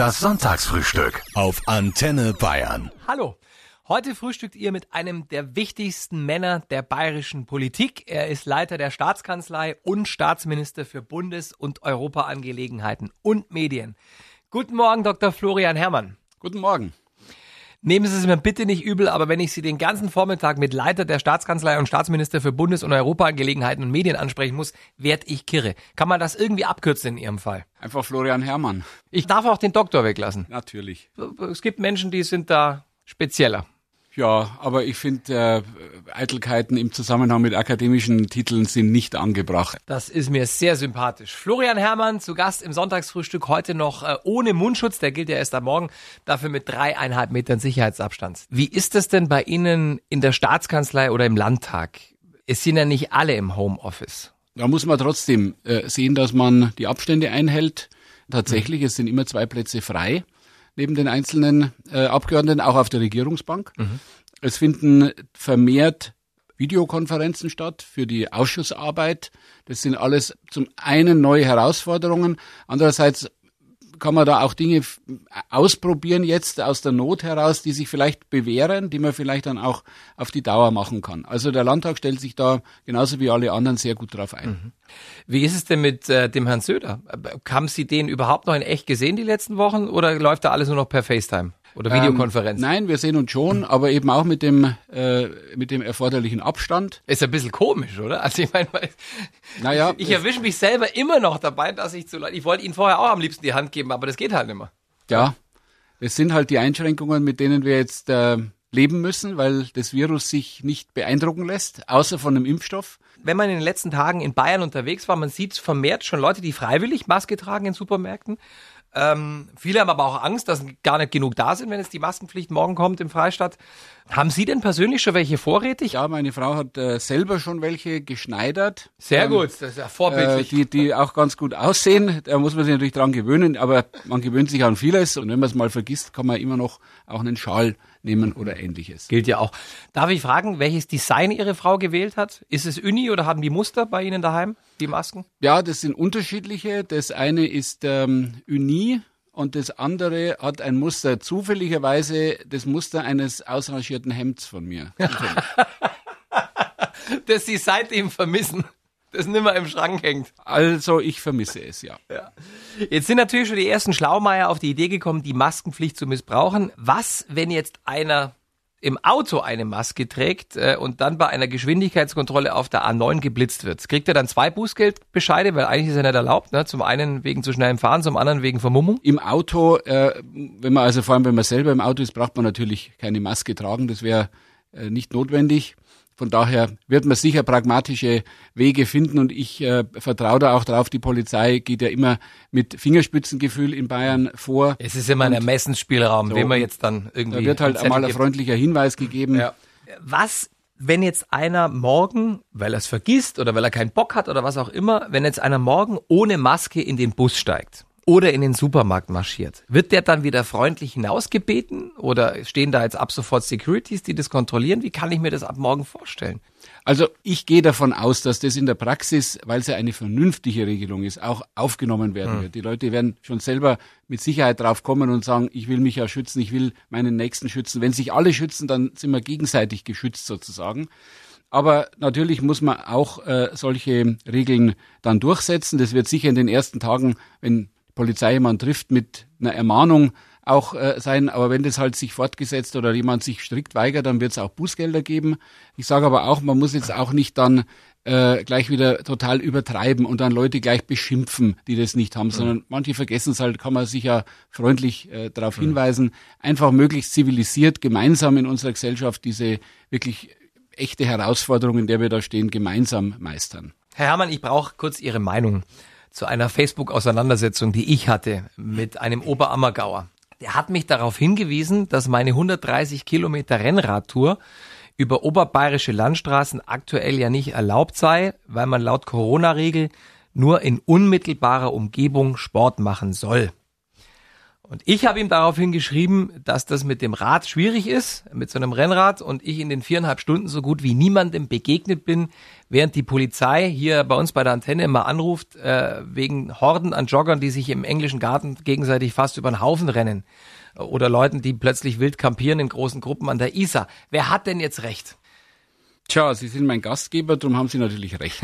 Das Sonntagsfrühstück auf Antenne Bayern. Hallo. Heute frühstückt ihr mit einem der wichtigsten Männer der bayerischen Politik. Er ist Leiter der Staatskanzlei und Staatsminister für Bundes- und Europaangelegenheiten und Medien. Guten Morgen, Dr. Florian Herrmann. Guten Morgen. Nehmen Sie es mir bitte nicht übel, aber wenn ich Sie den ganzen Vormittag mit Leiter der Staatskanzlei und Staatsminister für Bundes- und Europaangelegenheiten und Medien ansprechen muss, werd ich kirre. Kann man das irgendwie abkürzen in Ihrem Fall? Einfach Florian Herrmann. Ich darf auch den Doktor weglassen. Natürlich. Es gibt Menschen, die sind da spezieller. Ja, aber ich finde, äh, Eitelkeiten im Zusammenhang mit akademischen Titeln sind nicht angebracht. Das ist mir sehr sympathisch. Florian Herrmann zu Gast im Sonntagsfrühstück heute noch äh, ohne Mundschutz, der gilt ja erst am Morgen, dafür mit dreieinhalb Metern Sicherheitsabstand. Wie ist es denn bei Ihnen in der Staatskanzlei oder im Landtag? Es sind ja nicht alle im Homeoffice. Da muss man trotzdem äh, sehen, dass man die Abstände einhält. Tatsächlich, mhm. es sind immer zwei Plätze frei neben den einzelnen äh, Abgeordneten, auch auf der Regierungsbank. Mhm. Es finden vermehrt Videokonferenzen statt für die Ausschussarbeit. Das sind alles zum einen neue Herausforderungen, andererseits kann man da auch Dinge ausprobieren jetzt aus der Not heraus, die sich vielleicht bewähren, die man vielleicht dann auch auf die Dauer machen kann. Also der Landtag stellt sich da genauso wie alle anderen sehr gut drauf ein. Mhm. Wie ist es denn mit äh, dem Herrn Söder? Haben Sie den überhaupt noch in echt gesehen die letzten Wochen oder läuft da alles nur noch per FaceTime? Oder Videokonferenz? Ähm, nein, wir sehen uns schon, aber eben auch mit dem, äh, mit dem erforderlichen Abstand. Ist ein bisschen komisch, oder? Also ich meine, naja, ich, ich erwische mich selber immer noch dabei, dass ich zu Leuten, ich wollte Ihnen vorher auch am liebsten die Hand geben, aber das geht halt nicht mehr. Ja, es sind halt die Einschränkungen, mit denen wir jetzt äh, leben müssen, weil das Virus sich nicht beeindrucken lässt, außer von einem Impfstoff. Wenn man in den letzten Tagen in Bayern unterwegs war, man sieht vermehrt schon Leute, die freiwillig Maske tragen in Supermärkten. Ähm, viele haben aber auch Angst, dass gar nicht genug da sind, wenn jetzt die Maskenpflicht morgen kommt im Freistaat. Haben Sie denn persönlich schon welche vorrätig? Ja, meine Frau hat äh, selber schon welche geschneidert. Sehr ähm, gut, das ist ja vorbildlich. Äh, die, die auch ganz gut aussehen. Da muss man sich natürlich dran gewöhnen, aber man gewöhnt sich an vieles. Und wenn man es mal vergisst, kann man immer noch auch einen Schal nehmen oder ähnliches. Gilt ja auch. Darf ich fragen, welches Design Ihre Frau gewählt hat? Ist es Uni oder haben die Muster bei Ihnen daheim, die Masken? Ja, das sind unterschiedliche. Das eine ist ähm, Uni und das andere hat ein Muster, zufälligerweise das Muster eines ausrangierten Hemds von mir. das Sie seitdem vermissen das nimmer im Schrank hängt. Also ich vermisse es, ja. ja. Jetzt sind natürlich schon die ersten Schlaumeier auf die Idee gekommen, die Maskenpflicht zu missbrauchen. Was, wenn jetzt einer im Auto eine Maske trägt äh, und dann bei einer Geschwindigkeitskontrolle auf der A9 geblitzt wird, kriegt er dann zwei Bußgeldbescheide, weil eigentlich ist er nicht erlaubt. Ne? Zum einen wegen zu schnellem Fahren, zum anderen wegen Vermummung. Im Auto, äh, wenn man also vor allem wenn man selber im Auto ist, braucht man natürlich keine Maske tragen. Das wäre äh, nicht notwendig. Von daher wird man sicher pragmatische Wege finden und ich äh, vertraue da auch drauf. Die Polizei geht ja immer mit Fingerspitzengefühl in Bayern vor. Es ist immer ein Ermessensspielraum, so, wenn man jetzt dann irgendwie. Da wird halt einmal ein freundlicher Hinweis gegeben. Ja. Was wenn jetzt einer morgen, weil er es vergisst oder weil er keinen Bock hat oder was auch immer, wenn jetzt einer morgen ohne Maske in den Bus steigt oder in den Supermarkt marschiert, wird der dann wieder freundlich hinausgebeten oder stehen da jetzt ab sofort Securities, die das kontrollieren? Wie kann ich mir das ab morgen vorstellen? Also ich gehe davon aus, dass das in der Praxis, weil es ja eine vernünftige Regelung ist, auch aufgenommen werden hm. wird. Die Leute werden schon selber mit Sicherheit drauf kommen und sagen, ich will mich ja schützen, ich will meinen Nächsten schützen. Wenn sich alle schützen, dann sind wir gegenseitig geschützt sozusagen. Aber natürlich muss man auch äh, solche Regeln dann durchsetzen. Das wird sicher in den ersten Tagen, wenn Polizei jemand trifft mit einer Ermahnung auch äh, sein. Aber wenn das halt sich fortgesetzt oder jemand sich strikt weigert, dann wird es auch Bußgelder geben. Ich sage aber auch, man muss jetzt auch nicht dann äh, gleich wieder total übertreiben und dann Leute gleich beschimpfen, die das nicht haben, mhm. sondern manche vergessen es halt, kann man sich ja freundlich äh, darauf mhm. hinweisen, einfach möglichst zivilisiert gemeinsam in unserer Gesellschaft diese wirklich echte Herausforderung, in der wir da stehen, gemeinsam meistern. Herr Herrmann, ich brauche kurz Ihre Meinung zu einer Facebook-Auseinandersetzung, die ich hatte mit einem Oberammergauer. Der hat mich darauf hingewiesen, dass meine 130 Kilometer Rennradtour über oberbayerische Landstraßen aktuell ja nicht erlaubt sei, weil man laut Corona-Regel nur in unmittelbarer Umgebung Sport machen soll. Und ich habe ihm daraufhin geschrieben, dass das mit dem Rad schwierig ist, mit so einem Rennrad, und ich in den viereinhalb Stunden so gut wie niemandem begegnet bin, während die Polizei hier bei uns bei der Antenne immer anruft, äh, wegen Horden an Joggern, die sich im englischen Garten gegenseitig fast über den Haufen rennen. Oder Leuten, die plötzlich wild kampieren in großen Gruppen an der Isar. Wer hat denn jetzt recht? Tja, Sie sind mein Gastgeber, darum haben Sie natürlich recht.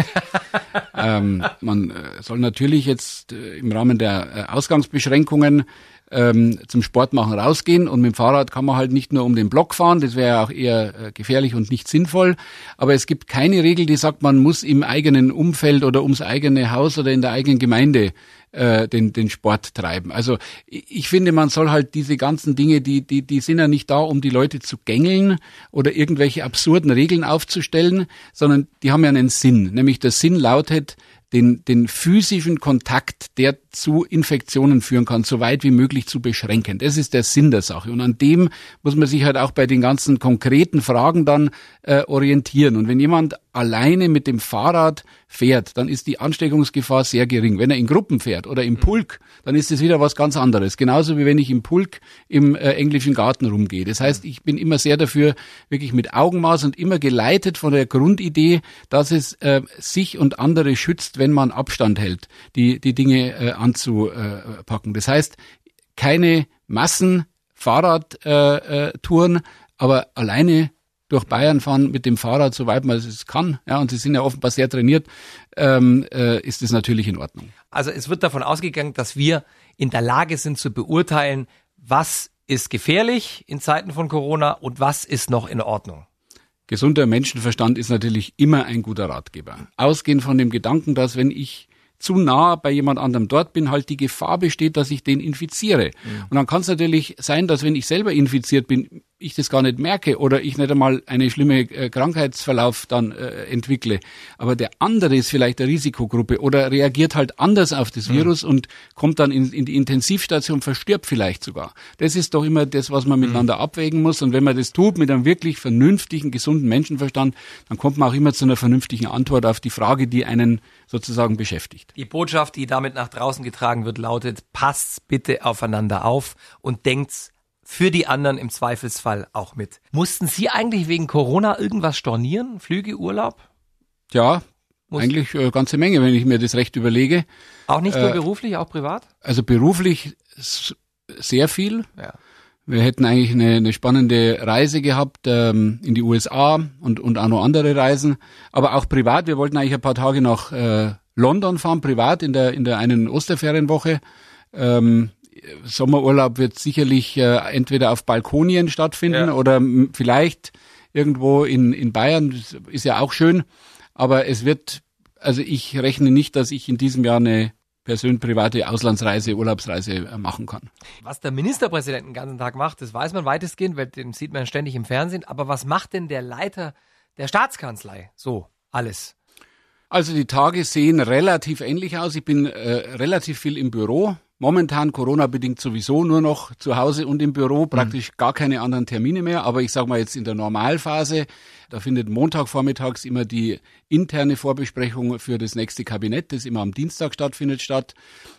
ähm, man äh, soll natürlich jetzt äh, im Rahmen der äh, Ausgangsbeschränkungen ähm, zum Sport machen rausgehen und mit dem Fahrrad kann man halt nicht nur um den Block fahren, das wäre ja auch eher äh, gefährlich und nicht sinnvoll, aber es gibt keine Regel, die sagt, man muss im eigenen Umfeld oder ums eigene Haus oder in der eigenen Gemeinde äh, den, den Sport treiben. Also ich finde, man soll halt diese ganzen Dinge, die, die, die sind ja nicht da, um die Leute zu gängeln oder irgendwelche absurden Regeln aufzustellen, sondern die haben ja einen Sinn. Nämlich der Sinn lautet, den, den physischen Kontakt, der zu Infektionen führen kann, so weit wie möglich zu beschränken. Das ist der Sinn der Sache. Und an dem muss man sich halt auch bei den ganzen konkreten Fragen dann äh, orientieren. Und wenn jemand alleine mit dem Fahrrad fährt, dann ist die Ansteckungsgefahr sehr gering. Wenn er in Gruppen fährt oder im mhm. Pulk, dann ist es wieder was ganz anderes. Genauso wie wenn ich im Pulk im äh, englischen Garten rumgehe. Das heißt, ich bin immer sehr dafür, wirklich mit Augenmaß und immer geleitet von der Grundidee, dass es äh, sich und andere schützt, wenn man Abstand hält, die, die Dinge äh, anzupacken. Das heißt, keine Massen Fahrradtouren, äh, aber alleine durch Bayern fahren mit dem Fahrrad, soweit man es kann, ja, und sie sind ja offenbar sehr trainiert, ähm, äh, ist es natürlich in Ordnung. Also es wird davon ausgegangen, dass wir in der Lage sind zu beurteilen, was ist gefährlich in Zeiten von Corona und was ist noch in Ordnung. Gesunder Menschenverstand ist natürlich immer ein guter Ratgeber. Ausgehend von dem Gedanken, dass wenn ich zu nah bei jemand anderem dort bin, halt die Gefahr besteht, dass ich den infiziere. Mhm. Und dann kann es natürlich sein, dass wenn ich selber infiziert bin, ich das gar nicht merke oder ich nicht einmal eine schlimme äh, Krankheitsverlauf dann äh, entwickle. Aber der andere ist vielleicht der Risikogruppe oder reagiert halt anders auf das mhm. Virus und kommt dann in, in, die Intensivstation, verstirbt vielleicht sogar. Das ist doch immer das, was man mhm. miteinander abwägen muss. Und wenn man das tut mit einem wirklich vernünftigen, gesunden Menschenverstand, dann kommt man auch immer zu einer vernünftigen Antwort auf die Frage, die einen sozusagen beschäftigt. Die Botschaft, die damit nach draußen getragen wird, lautet, passt bitte aufeinander auf und denkt für die anderen im Zweifelsfall auch mit. Mussten Sie eigentlich wegen Corona irgendwas stornieren? Flüge, Urlaub? Ja, Muss eigentlich eine äh, ganze Menge, wenn ich mir das recht überlege. Auch nicht nur äh, beruflich, auch privat? Also beruflich sehr viel. Ja. Wir hätten eigentlich eine, eine spannende Reise gehabt ähm, in die USA und, und auch noch andere Reisen. Aber auch privat. Wir wollten eigentlich ein paar Tage nach äh, London fahren, privat in der in der einen Osterferienwoche. Ähm, Sommerurlaub wird sicherlich äh, entweder auf Balkonien stattfinden ja. oder vielleicht irgendwo in, in Bayern. Das ist ja auch schön. Aber es wird, also ich rechne nicht, dass ich in diesem Jahr eine persönlich private Auslandsreise, Urlaubsreise äh, machen kann. Was der Ministerpräsident den ganzen Tag macht, das weiß man weitestgehend, weil den sieht man ständig im Fernsehen. Aber was macht denn der Leiter der Staatskanzlei so alles? Also die Tage sehen relativ ähnlich aus. Ich bin äh, relativ viel im Büro. Momentan Corona-bedingt sowieso nur noch zu Hause und im Büro, mhm. praktisch mhm. gar keine anderen Termine mehr. Aber ich sage mal jetzt in der Normalphase, da findet Montag vormittags immer die interne Vorbesprechung für das nächste Kabinett, das immer am Dienstag stattfindet, statt.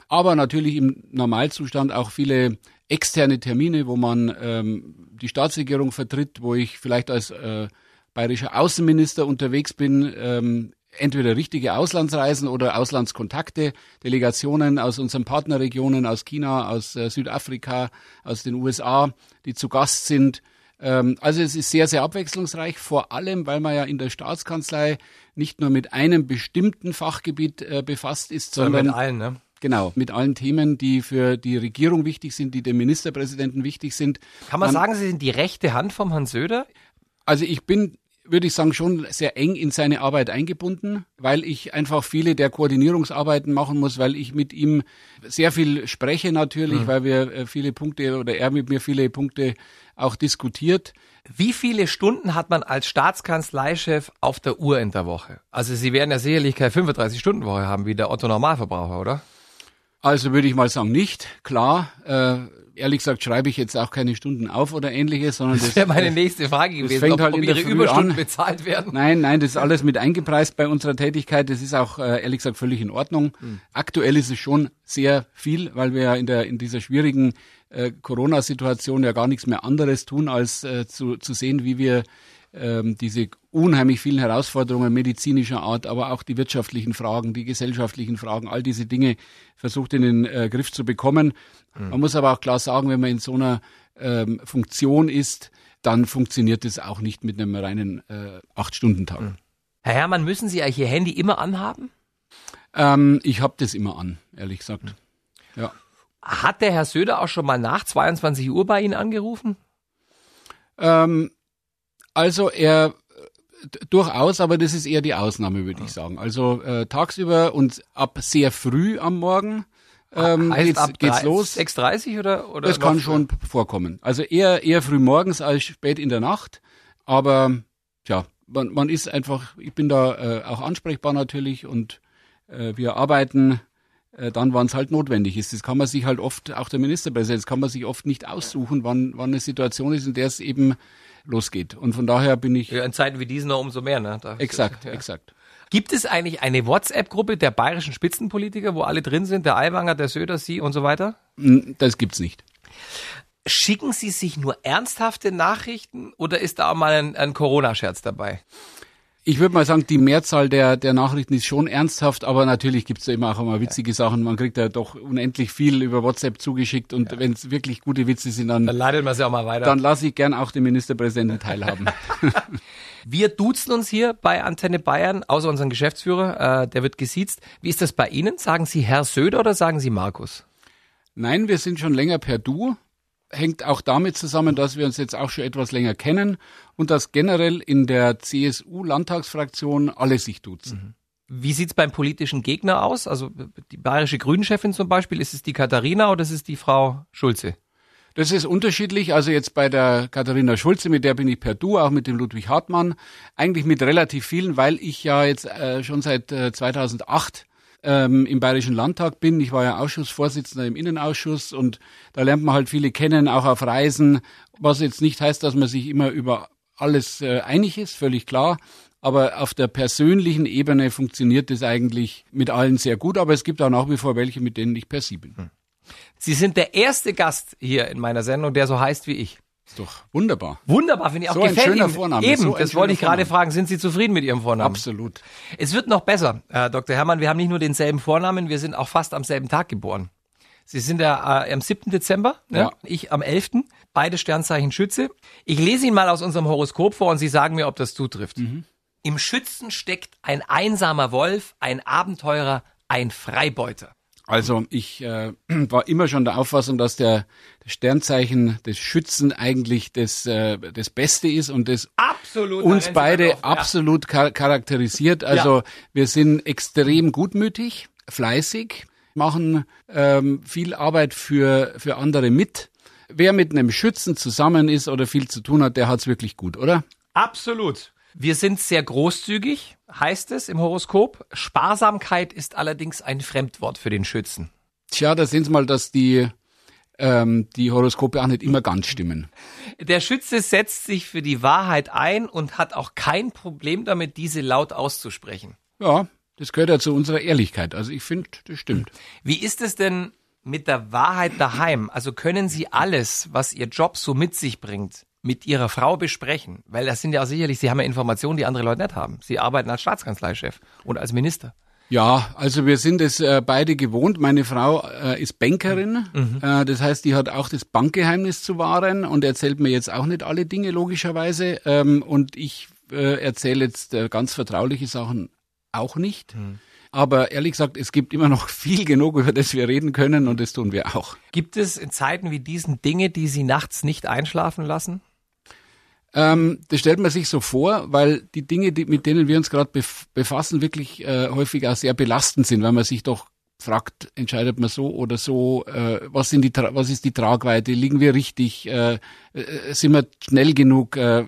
Aber natürlich im Normalzustand auch viele externe Termine, wo man ähm, die Staatsregierung vertritt, wo ich vielleicht als äh, bayerischer Außenminister unterwegs bin, ähm, entweder richtige Auslandsreisen oder Auslandskontakte, Delegationen aus unseren Partnerregionen, aus China, aus äh, Südafrika, aus den USA, die zu Gast sind. Ähm, also es ist sehr, sehr abwechslungsreich, vor allem, weil man ja in der Staatskanzlei nicht nur mit einem bestimmten Fachgebiet äh, befasst ist, sondern mit allen, ne? Genau, mit allen Themen, die für die Regierung wichtig sind, die dem Ministerpräsidenten wichtig sind. Kann man, man sagen, Sie sind die rechte Hand vom Herrn Söder? Also ich bin würde ich sagen, schon sehr eng in seine Arbeit eingebunden, weil ich einfach viele der Koordinierungsarbeiten machen muss, weil ich mit ihm sehr viel spreche natürlich, mhm. weil wir äh, viele Punkte oder er mit mir viele Punkte auch diskutiert. Wie viele Stunden hat man als Staatskanzleichef auf der Uhr in der Woche? Also Sie werden ja sicherlich keine 35-Stunden-Woche haben wie der Otto Normalverbraucher, oder? Also würde ich mal sagen, nicht. Klar, äh, ehrlich gesagt schreibe ich jetzt auch keine Stunden auf oder ähnliches, sondern das, das wäre meine nächste Frage gewesen, fängt ob, halt ob ihre Überstunden an. bezahlt werden. Nein, nein, das ist alles mit eingepreist bei unserer Tätigkeit. Das ist auch äh, ehrlich gesagt völlig in Ordnung. Mhm. Aktuell ist es schon sehr viel, weil wir ja in der in dieser schwierigen äh, Corona-Situation ja gar nichts mehr anderes tun, als äh, zu, zu sehen, wie wir ähm, diese unheimlich vielen Herausforderungen medizinischer Art, aber auch die wirtschaftlichen Fragen, die gesellschaftlichen Fragen, all diese Dinge versucht in den äh, Griff zu bekommen. Mhm. Man muss aber auch klar sagen, wenn man in so einer ähm, Funktion ist, dann funktioniert es auch nicht mit einem reinen äh, Acht-Stunden-Tag. Mhm. Herr Herrmann, müssen Sie eigentlich Ihr Handy immer anhaben? Ähm, ich habe das immer an, ehrlich gesagt. Mhm. Ja. Hat der Herr Söder auch schon mal nach 22 Uhr bei Ihnen angerufen? Ähm, also er durchaus, aber das ist eher die Ausnahme, würde ich sagen. Also äh, tagsüber und ab sehr früh am Morgen ähm, heißt geht's, ab geht's 3, los. 6.30 oder, oder? Das kann schon vorkommen. Also eher, eher früh morgens als spät in der Nacht. Aber ja, man, man ist einfach, ich bin da äh, auch ansprechbar natürlich und äh, wir arbeiten äh, dann, wann es halt notwendig ist. Das kann man sich halt oft, auch der Ministerpräsident, das kann man sich oft nicht aussuchen, wann, wann eine Situation ist, in der es eben losgeht. Und von daher bin ich. Ja, in Zeiten wie diesen noch umso mehr, ne? Da exakt, ja. exakt. Gibt es eigentlich eine WhatsApp-Gruppe der bayerischen Spitzenpolitiker, wo alle drin sind, der Aiwanger, der Söder, Sie und so weiter? Das gibt's nicht. Schicken Sie sich nur ernsthafte Nachrichten oder ist da auch mal ein, ein Corona-Scherz dabei? Ich würde mal sagen, die Mehrzahl der, der Nachrichten ist schon ernsthaft, aber natürlich gibt's ja immer auch mal witzige Sachen. Man kriegt ja doch unendlich viel über WhatsApp zugeschickt und ja. wenn es wirklich gute Witze sind, dann, dann leitet man sie auch mal weiter. Dann lasse ich gern auch den Ministerpräsidenten teilhaben. Wir duzen uns hier bei Antenne Bayern, außer unseren Geschäftsführer, äh, der wird gesiezt. Wie ist das bei Ihnen? Sagen Sie Herr Söder oder sagen Sie Markus? Nein, wir sind schon länger per Du hängt auch damit zusammen, dass wir uns jetzt auch schon etwas länger kennen und dass generell in der CSU-Landtagsfraktion alle sich duzen. Mhm. Wie sieht's beim politischen Gegner aus? Also die bayerische Grünchefin zum Beispiel, ist es die Katharina oder ist es die Frau Schulze? Das ist unterschiedlich. Also jetzt bei der Katharina Schulze, mit der bin ich per Du, auch mit dem Ludwig Hartmann, eigentlich mit relativ vielen, weil ich ja jetzt äh, schon seit äh, 2008 ähm, im Bayerischen Landtag bin. Ich war ja Ausschussvorsitzender im Innenausschuss und da lernt man halt viele kennen, auch auf Reisen, was jetzt nicht heißt, dass man sich immer über alles äh, einig ist, völlig klar. Aber auf der persönlichen Ebene funktioniert das eigentlich mit allen sehr gut, aber es gibt auch nach wie vor welche, mit denen ich per Sie bin. Hm. Sie sind der erste Gast hier in meiner Sendung, der so heißt wie ich. Ist doch wunderbar. Wunderbar, finde ich auch. So ein schöner Vorname. Eben, so das wollte ich gerade fragen. Sind Sie zufrieden mit Ihrem Vornamen? Absolut. Es wird noch besser, Herr Dr. Herrmann. Wir haben nicht nur denselben Vornamen, wir sind auch fast am selben Tag geboren. Sie sind ja äh, am 7. Dezember, ne? ja. ich am 11. Beide Sternzeichen Schütze. Ich lese Ihnen mal aus unserem Horoskop vor und Sie sagen mir, ob das zutrifft. Mhm. Im Schützen steckt ein einsamer Wolf, ein Abenteurer, ein Freibeuter. Also ich äh, war immer schon der Auffassung, dass der, der Sternzeichen des Schützen eigentlich das, äh, das Beste ist und das absolut, uns beide auf, absolut ja. charakterisiert. Also ja. wir sind extrem gutmütig, fleißig, machen ähm, viel Arbeit für, für andere mit. Wer mit einem Schützen zusammen ist oder viel zu tun hat, der hat's wirklich gut, oder? Absolut. Wir sind sehr großzügig, heißt es im Horoskop. Sparsamkeit ist allerdings ein Fremdwort für den Schützen. Tja, da sehen Sie mal, dass die, ähm, die Horoskope auch nicht immer ganz stimmen. Der Schütze setzt sich für die Wahrheit ein und hat auch kein Problem damit, diese laut auszusprechen. Ja, das gehört ja zu unserer Ehrlichkeit. Also ich finde, das stimmt. Wie ist es denn mit der Wahrheit daheim? Also können Sie alles, was Ihr Job so mit sich bringt, mit Ihrer Frau besprechen? Weil das sind ja sicherlich, Sie haben ja Informationen, die andere Leute nicht haben. Sie arbeiten als Staatskanzleichef und als Minister. Ja, also wir sind es äh, beide gewohnt. Meine Frau äh, ist Bankerin, mhm. äh, das heißt, die hat auch das Bankgeheimnis zu wahren und erzählt mir jetzt auch nicht alle Dinge logischerweise. Ähm, und ich äh, erzähle jetzt äh, ganz vertrauliche Sachen auch nicht. Mhm. Aber ehrlich gesagt, es gibt immer noch viel genug, über das wir reden können und das tun wir auch. Gibt es in Zeiten wie diesen Dinge, die Sie nachts nicht einschlafen lassen? Ähm, das stellt man sich so vor, weil die Dinge, die, mit denen wir uns gerade befassen, wirklich äh, häufig auch sehr belastend sind, weil man sich doch fragt, entscheidet man so oder so, äh, was, sind die, was ist die Tragweite, liegen wir richtig, äh, äh, sind wir schnell genug, äh,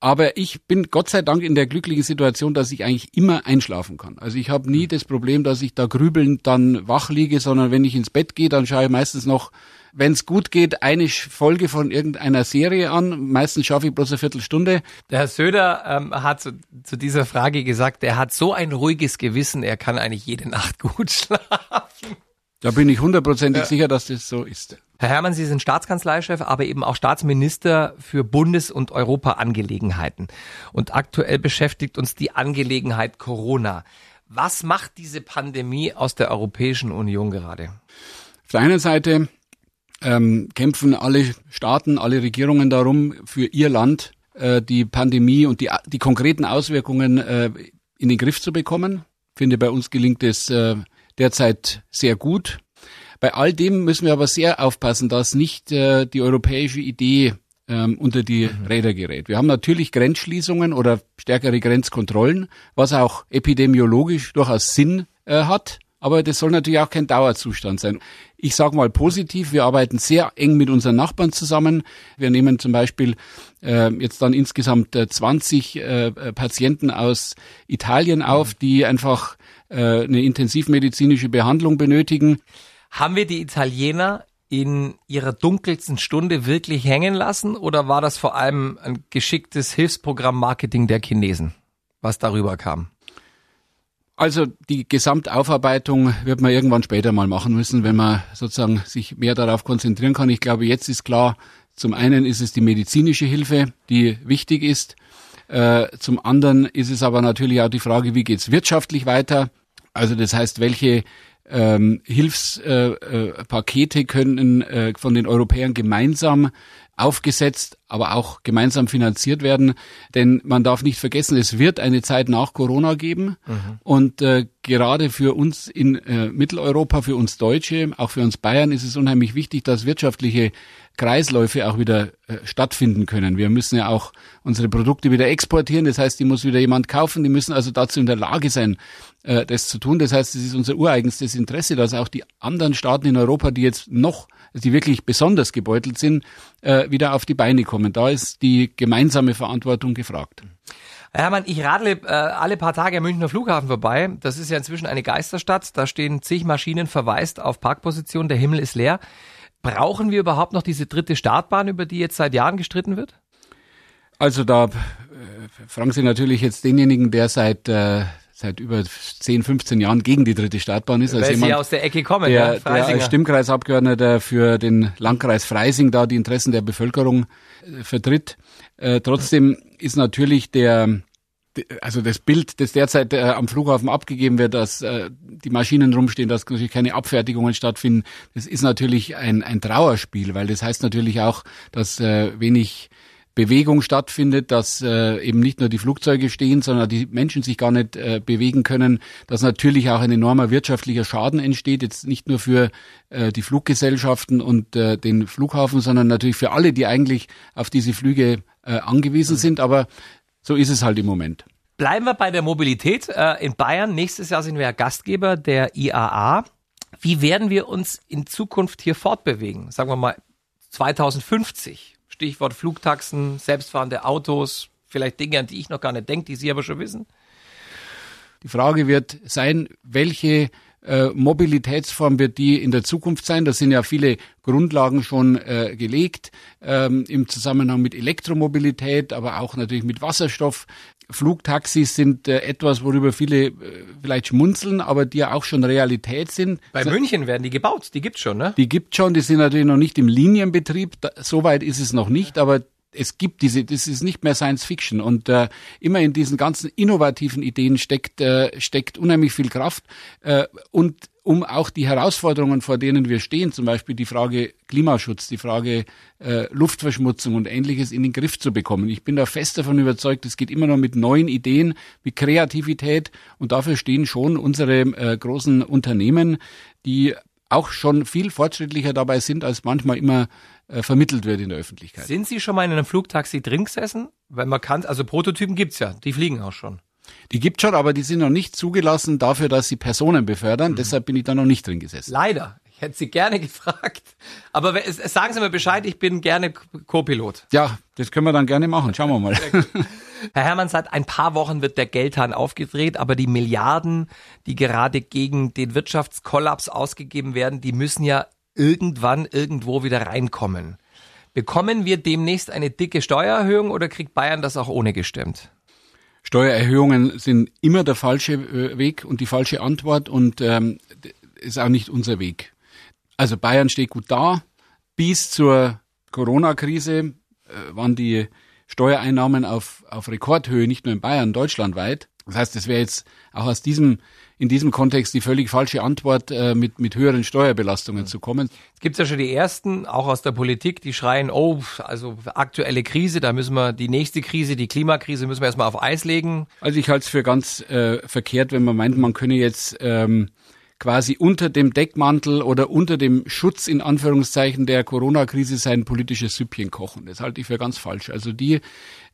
aber ich bin Gott sei Dank in der glücklichen Situation, dass ich eigentlich immer einschlafen kann. Also ich habe nie das Problem, dass ich da grübelnd dann wach liege, sondern wenn ich ins Bett gehe, dann schaue ich meistens noch wenn es gut geht, eine Folge von irgendeiner Serie an. Meistens schaffe ich bloß eine Viertelstunde. Der Herr Söder ähm, hat zu, zu, dieser Frage gesagt, er hat so ein ruhiges Gewissen, er kann eigentlich jede Nacht gut schlafen. Da bin ich hundertprozentig ja. sicher, dass das so ist. Herr Herrmann, Sie sind Staatskanzleichef, aber eben auch Staatsminister für Bundes- und Europaangelegenheiten. Und aktuell beschäftigt uns die Angelegenheit Corona. Was macht diese Pandemie aus der Europäischen Union gerade? Auf der einen Seite ähm, kämpfen alle Staaten, alle Regierungen darum, für ihr Land äh, die Pandemie und die, die konkreten Auswirkungen äh, in den Griff zu bekommen. Ich finde, bei uns gelingt es äh, derzeit sehr gut. Bei all dem müssen wir aber sehr aufpassen, dass nicht äh, die europäische Idee ähm, unter die mhm. Räder gerät. Wir haben natürlich Grenzschließungen oder stärkere Grenzkontrollen, was auch epidemiologisch durchaus Sinn äh, hat. Aber das soll natürlich auch kein Dauerzustand sein. Ich sage mal positiv, wir arbeiten sehr eng mit unseren Nachbarn zusammen. Wir nehmen zum Beispiel äh, jetzt dann insgesamt äh, 20 äh, Patienten aus Italien auf, die einfach äh, eine intensivmedizinische Behandlung benötigen. Haben wir die Italiener in ihrer dunkelsten Stunde wirklich hängen lassen oder war das vor allem ein geschicktes Hilfsprogramm Marketing der Chinesen, was darüber kam? Also die Gesamtaufarbeitung wird man irgendwann später mal machen müssen, wenn man sozusagen sich mehr darauf konzentrieren kann. Ich glaube, jetzt ist klar, zum einen ist es die medizinische Hilfe, die wichtig ist. Äh, zum anderen ist es aber natürlich auch die Frage, wie geht's wirtschaftlich weiter? Also das heißt, welche ähm, Hilfspakete äh, äh, können äh, von den Europäern gemeinsam aufgesetzt, aber auch gemeinsam finanziert werden. Denn man darf nicht vergessen, es wird eine Zeit nach Corona geben. Mhm. Und äh, gerade für uns in äh, Mitteleuropa, für uns Deutsche, auch für uns Bayern ist es unheimlich wichtig, dass wirtschaftliche Kreisläufe auch wieder äh, stattfinden können. Wir müssen ja auch unsere Produkte wieder exportieren. Das heißt, die muss wieder jemand kaufen. Die müssen also dazu in der Lage sein, äh, das zu tun. Das heißt, es ist unser ureigenstes Interesse, dass auch die anderen Staaten in Europa, die jetzt noch, die wirklich besonders gebeutelt sind, äh, wieder auf die Beine kommen. Da ist die gemeinsame Verantwortung gefragt. Herr Hermann, ich radle äh, alle paar Tage am Münchner Flughafen vorbei. Das ist ja inzwischen eine Geisterstadt. Da stehen zig Maschinen verwaist auf Parkposition. Der Himmel ist leer. Brauchen wir überhaupt noch diese dritte Startbahn, über die jetzt seit Jahren gestritten wird? Also da äh, fragen Sie natürlich jetzt denjenigen, der seit äh, seit über 10, 15 Jahren gegen die dritte Startbahn ist. Weil also jemand, Sie aus der Ecke kommen, der, ja, der als Stimmkreisabgeordneter für den Landkreis Freising da die Interessen der Bevölkerung äh, vertritt. Äh, trotzdem ist natürlich der also das Bild, das derzeit äh, am Flughafen abgegeben wird, dass äh, die Maschinen rumstehen, dass natürlich keine Abfertigungen stattfinden, das ist natürlich ein, ein Trauerspiel, weil das heißt natürlich auch, dass äh, wenig Bewegung stattfindet, dass äh, eben nicht nur die Flugzeuge stehen, sondern die Menschen sich gar nicht äh, bewegen können, dass natürlich auch ein enormer wirtschaftlicher Schaden entsteht, jetzt nicht nur für äh, die Fluggesellschaften und äh, den Flughafen, sondern natürlich für alle, die eigentlich auf diese Flüge äh, angewiesen mhm. sind. Aber so ist es halt im Moment. Bleiben wir bei der Mobilität. Äh, in Bayern, nächstes Jahr sind wir ja Gastgeber der IAA. Wie werden wir uns in Zukunft hier fortbewegen? Sagen wir mal 2050. Stichwort Flugtaxen, selbstfahrende Autos, vielleicht Dinge, an die ich noch gar nicht denke, die Sie aber schon wissen. Die Frage wird sein, welche äh, Mobilitätsform wird die in der Zukunft sein. Da sind ja viele Grundlagen schon äh, gelegt ähm, im Zusammenhang mit Elektromobilität, aber auch natürlich mit Wasserstoff. Flugtaxis sind äh, etwas, worüber viele äh, vielleicht schmunzeln, aber die ja auch schon Realität sind. Bei so, München werden die gebaut, die gibt's schon, ne? Die gibt schon, die sind natürlich noch nicht im Linienbetrieb, da, soweit ist es noch nicht, aber es gibt diese, das ist nicht mehr Science Fiction. Und äh, immer in diesen ganzen innovativen Ideen steckt äh, steckt unheimlich viel Kraft. Äh, und um auch die Herausforderungen, vor denen wir stehen, zum Beispiel die Frage Klimaschutz, die Frage äh, Luftverschmutzung und ähnliches in den Griff zu bekommen. Ich bin da fest davon überzeugt, es geht immer noch mit neuen Ideen, mit Kreativität. Und dafür stehen schon unsere äh, großen Unternehmen, die auch schon viel fortschrittlicher dabei sind, als manchmal immer äh, vermittelt wird in der Öffentlichkeit. Sind Sie schon mal in einem Flugtaxi drin gesessen? Weil man kann, also Prototypen gibt's ja, die fliegen auch schon. Die gibt schon, aber die sind noch nicht zugelassen dafür, dass sie Personen befördern. Mhm. Deshalb bin ich da noch nicht drin gesessen. Leider. Ich hätte Sie gerne gefragt. Aber sagen Sie mir Bescheid, ich bin gerne Co-Pilot. Ja, das können wir dann gerne machen. Schauen wir mal. Herr Hermann, seit ein paar Wochen wird der Geldhahn aufgedreht, aber die Milliarden, die gerade gegen den Wirtschaftskollaps ausgegeben werden, die müssen ja irgendwann irgendwo wieder reinkommen. Bekommen wir demnächst eine dicke Steuererhöhung oder kriegt Bayern das auch ohne gestemmt? Steuererhöhungen sind immer der falsche äh, Weg und die falsche Antwort und ähm, ist auch nicht unser Weg. Also Bayern steht gut da. Bis zur Corona-Krise äh, waren die Steuereinnahmen auf, auf Rekordhöhe, nicht nur in Bayern, deutschlandweit. Das heißt, es wäre jetzt auch aus diesem in diesem Kontext die völlig falsche Antwort, äh, mit, mit höheren Steuerbelastungen zu kommen. Es gibt ja schon die ersten, auch aus der Politik, die schreien, oh, also aktuelle Krise, da müssen wir die nächste Krise, die Klimakrise müssen wir erstmal auf Eis legen. Also ich halte es für ganz äh, verkehrt, wenn man meint, man könne jetzt ähm, quasi unter dem Deckmantel oder unter dem Schutz in Anführungszeichen der Corona-Krise sein politisches Süppchen kochen. Das halte ich für ganz falsch. Also die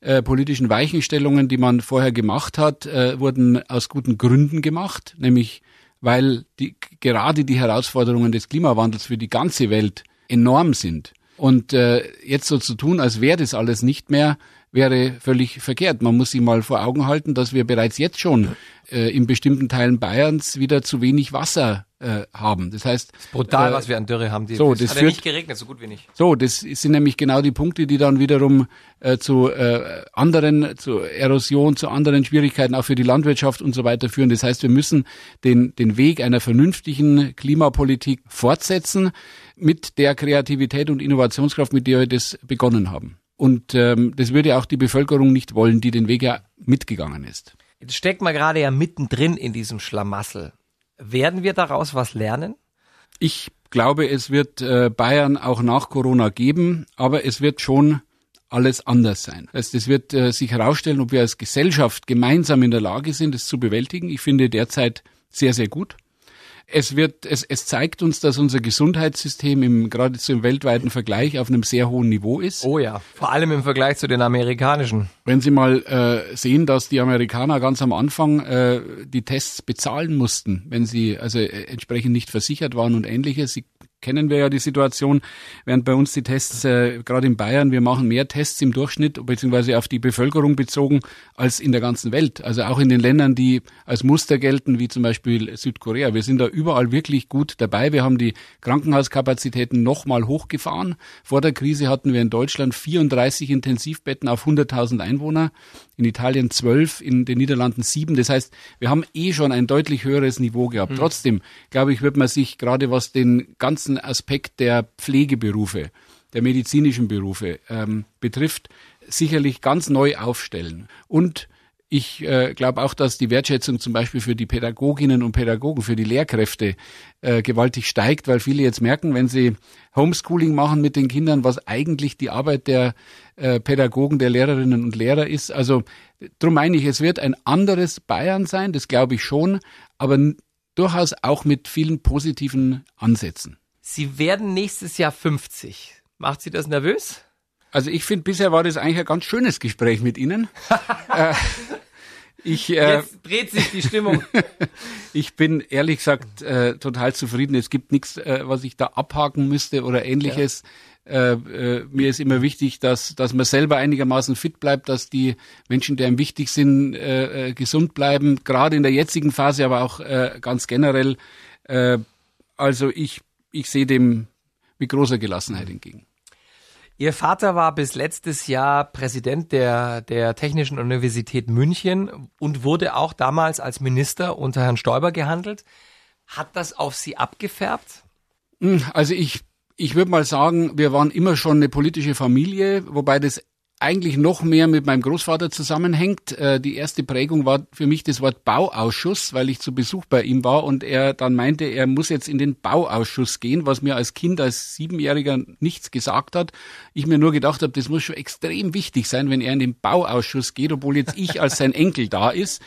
äh, politischen Weichenstellungen, die man vorher gemacht hat, äh, wurden aus guten Gründen gemacht, nämlich weil die, gerade die Herausforderungen des Klimawandels für die ganze Welt enorm sind. Und äh, jetzt so zu tun, als wäre das alles nicht mehr, wäre völlig verkehrt. Man muss sich mal vor Augen halten, dass wir bereits jetzt schon äh, in bestimmten Teilen Bayerns wieder zu wenig Wasser äh, haben. Das heißt, das brutal, äh, was wir an Dürre haben. Die, so, das hat führt, nicht geregnet, so gut wie nicht. So, das sind nämlich genau die Punkte, die dann wiederum äh, zu äh, anderen, zu Erosion, zu anderen Schwierigkeiten auch für die Landwirtschaft und so weiter führen. Das heißt, wir müssen den den Weg einer vernünftigen Klimapolitik fortsetzen mit der Kreativität und Innovationskraft, mit der wir das begonnen haben. Und ähm, das würde auch die Bevölkerung nicht wollen, die den Weg ja mitgegangen ist. Jetzt steckt man gerade ja mittendrin in diesem Schlamassel. Werden wir daraus was lernen? Ich glaube, es wird äh, Bayern auch nach Corona geben, aber es wird schon alles anders sein. Also das wird äh, sich herausstellen, ob wir als Gesellschaft gemeinsam in der Lage sind, es zu bewältigen. Ich finde derzeit sehr, sehr gut. Es wird, es, es zeigt uns, dass unser Gesundheitssystem im, geradezu im weltweiten Vergleich auf einem sehr hohen Niveau ist. Oh ja, vor allem im Vergleich zu den amerikanischen. Wenn Sie mal äh, sehen, dass die Amerikaner ganz am Anfang äh, die Tests bezahlen mussten, wenn sie also äh, entsprechend nicht versichert waren und ähnliches. Sie kennen wir ja die Situation, während bei uns die Tests, äh, gerade in Bayern, wir machen mehr Tests im Durchschnitt, beziehungsweise auf die Bevölkerung bezogen, als in der ganzen Welt. Also auch in den Ländern, die als Muster gelten, wie zum Beispiel Südkorea. Wir sind da überall wirklich gut dabei. Wir haben die Krankenhauskapazitäten nochmal hochgefahren. Vor der Krise hatten wir in Deutschland 34 Intensivbetten auf 100.000 Einwohner in Italien zwölf, in den Niederlanden sieben. Das heißt, wir haben eh schon ein deutlich höheres Niveau gehabt. Mhm. Trotzdem, glaube ich, wird man sich gerade was den ganzen Aspekt der Pflegeberufe, der medizinischen Berufe ähm, betrifft, sicherlich ganz neu aufstellen. Und ich äh, glaube auch, dass die Wertschätzung zum Beispiel für die Pädagoginnen und Pädagogen, für die Lehrkräfte äh, gewaltig steigt, weil viele jetzt merken, wenn sie Homeschooling machen mit den Kindern, was eigentlich die Arbeit der äh, Pädagogen, der Lehrerinnen und Lehrer ist. Also darum meine ich, es wird ein anderes Bayern sein, das glaube ich schon, aber durchaus auch mit vielen positiven Ansätzen. Sie werden nächstes Jahr 50. Macht Sie das nervös? Also ich finde, bisher war das eigentlich ein ganz schönes Gespräch mit Ihnen. äh, ich, äh, Jetzt dreht sich die Stimmung. ich bin ehrlich gesagt äh, total zufrieden. Es gibt nichts, äh, was ich da abhaken müsste oder ähnliches. Ja. Äh, äh, mir ist immer wichtig, dass, dass man selber einigermaßen fit bleibt, dass die Menschen, die einem wichtig sind, äh, äh gesund bleiben, gerade in der jetzigen Phase, aber auch äh, ganz generell. Äh, also ich, ich sehe dem mit großer Gelassenheit entgegen. Ihr Vater war bis letztes Jahr Präsident der, der Technischen Universität München und wurde auch damals als Minister unter Herrn Stoiber gehandelt. Hat das auf Sie abgefärbt? Hm, also ich, ich würde mal sagen, wir waren immer schon eine politische Familie, wobei das eigentlich noch mehr mit meinem Großvater zusammenhängt. Äh, die erste Prägung war für mich das Wort Bauausschuss, weil ich zu Besuch bei ihm war und er dann meinte, er muss jetzt in den Bauausschuss gehen, was mir als Kind, als Siebenjähriger nichts gesagt hat. Ich mir nur gedacht habe, das muss schon extrem wichtig sein, wenn er in den Bauausschuss geht, obwohl jetzt ich als sein Enkel da ist.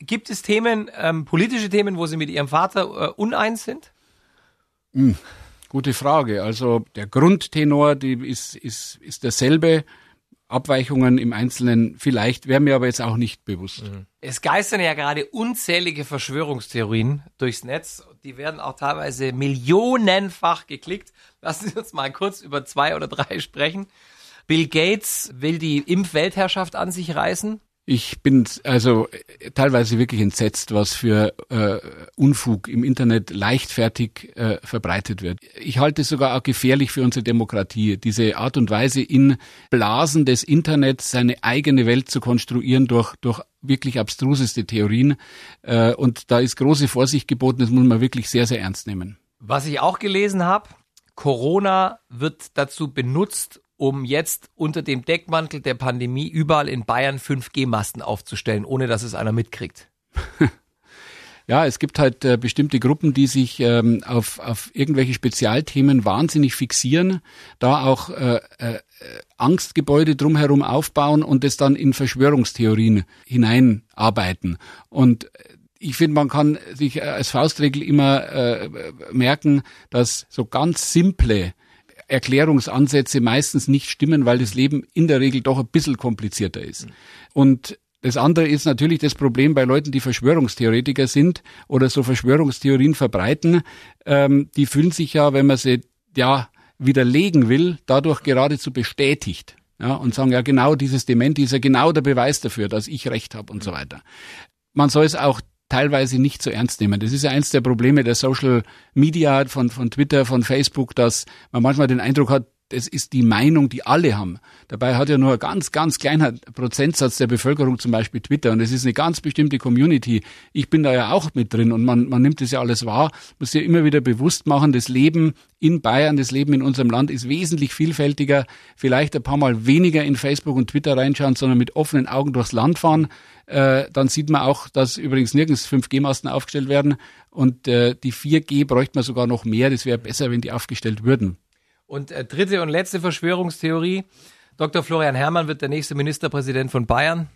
Gibt es Themen, ähm, politische Themen, wo Sie mit Ihrem Vater äh, uneins sind? Hm, gute Frage. Also der Grundtenor, die ist, ist, ist derselbe. Abweichungen im Einzelnen vielleicht, wäre mir aber jetzt auch nicht bewusst. Mhm. Es geistern ja gerade unzählige Verschwörungstheorien durchs Netz. Die werden auch teilweise millionenfach geklickt. Lassen Sie uns mal kurz über zwei oder drei sprechen. Bill Gates will die Impfweltherrschaft an sich reißen. Ich bin also äh, teilweise wirklich entsetzt, was für äh, Unfug im Internet leichtfertig äh, verbreitet wird. Ich halte es sogar auch gefährlich für unsere Demokratie, diese Art und Weise in Blasen des Internets seine eigene Welt zu konstruieren durch, durch wirklich abstruseste Theorien. Äh, und da ist große Vorsicht geboten, das muss man wirklich sehr, sehr ernst nehmen. Was ich auch gelesen habe, Corona wird dazu benutzt, um jetzt unter dem Deckmantel der Pandemie überall in Bayern 5G-Masten aufzustellen, ohne dass es einer mitkriegt. Ja, es gibt halt äh, bestimmte Gruppen, die sich ähm, auf, auf irgendwelche Spezialthemen wahnsinnig fixieren, da auch äh, äh, Angstgebäude drumherum aufbauen und es dann in Verschwörungstheorien hineinarbeiten. Und ich finde, man kann sich als Faustregel immer äh, merken, dass so ganz simple Erklärungsansätze meistens nicht stimmen, weil das Leben in der Regel doch ein bisschen komplizierter ist. Und das andere ist natürlich das Problem bei Leuten, die Verschwörungstheoretiker sind oder so Verschwörungstheorien verbreiten. Ähm, die fühlen sich ja, wenn man sie ja widerlegen will, dadurch geradezu bestätigt. Ja, und sagen, ja genau, dieses Dementi ist ja genau der Beweis dafür, dass ich recht habe und so weiter. Man soll es auch teilweise nicht so ernst nehmen. Das ist ja eins der Probleme der Social Media, von, von Twitter, von Facebook, dass man manchmal den Eindruck hat, das ist die Meinung, die alle haben. Dabei hat ja nur ein ganz, ganz kleiner Prozentsatz der Bevölkerung zum Beispiel Twitter und es ist eine ganz bestimmte Community. Ich bin da ja auch mit drin und man, man nimmt das ja alles wahr, muss ja immer wieder bewusst machen, das Leben in Bayern, das Leben in unserem Land ist wesentlich vielfältiger. Vielleicht ein paar Mal weniger in Facebook und Twitter reinschauen, sondern mit offenen Augen durchs Land fahren. Äh, dann sieht man auch, dass übrigens nirgends 5G-Masten aufgestellt werden und äh, die 4G bräuchte man sogar noch mehr. Das wäre besser, wenn die aufgestellt würden. Und äh, dritte und letzte Verschwörungstheorie. Dr. Florian Herrmann wird der nächste Ministerpräsident von Bayern.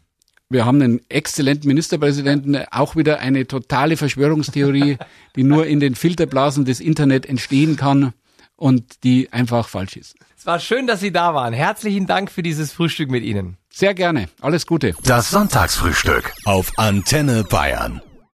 Wir haben einen exzellenten Ministerpräsidenten, auch wieder eine totale Verschwörungstheorie, die nur in den Filterblasen des Internet entstehen kann und die einfach falsch ist. Es war schön, dass Sie da waren. Herzlichen Dank für dieses Frühstück mit Ihnen. Sehr gerne. Alles Gute. Das Sonntagsfrühstück auf Antenne Bayern.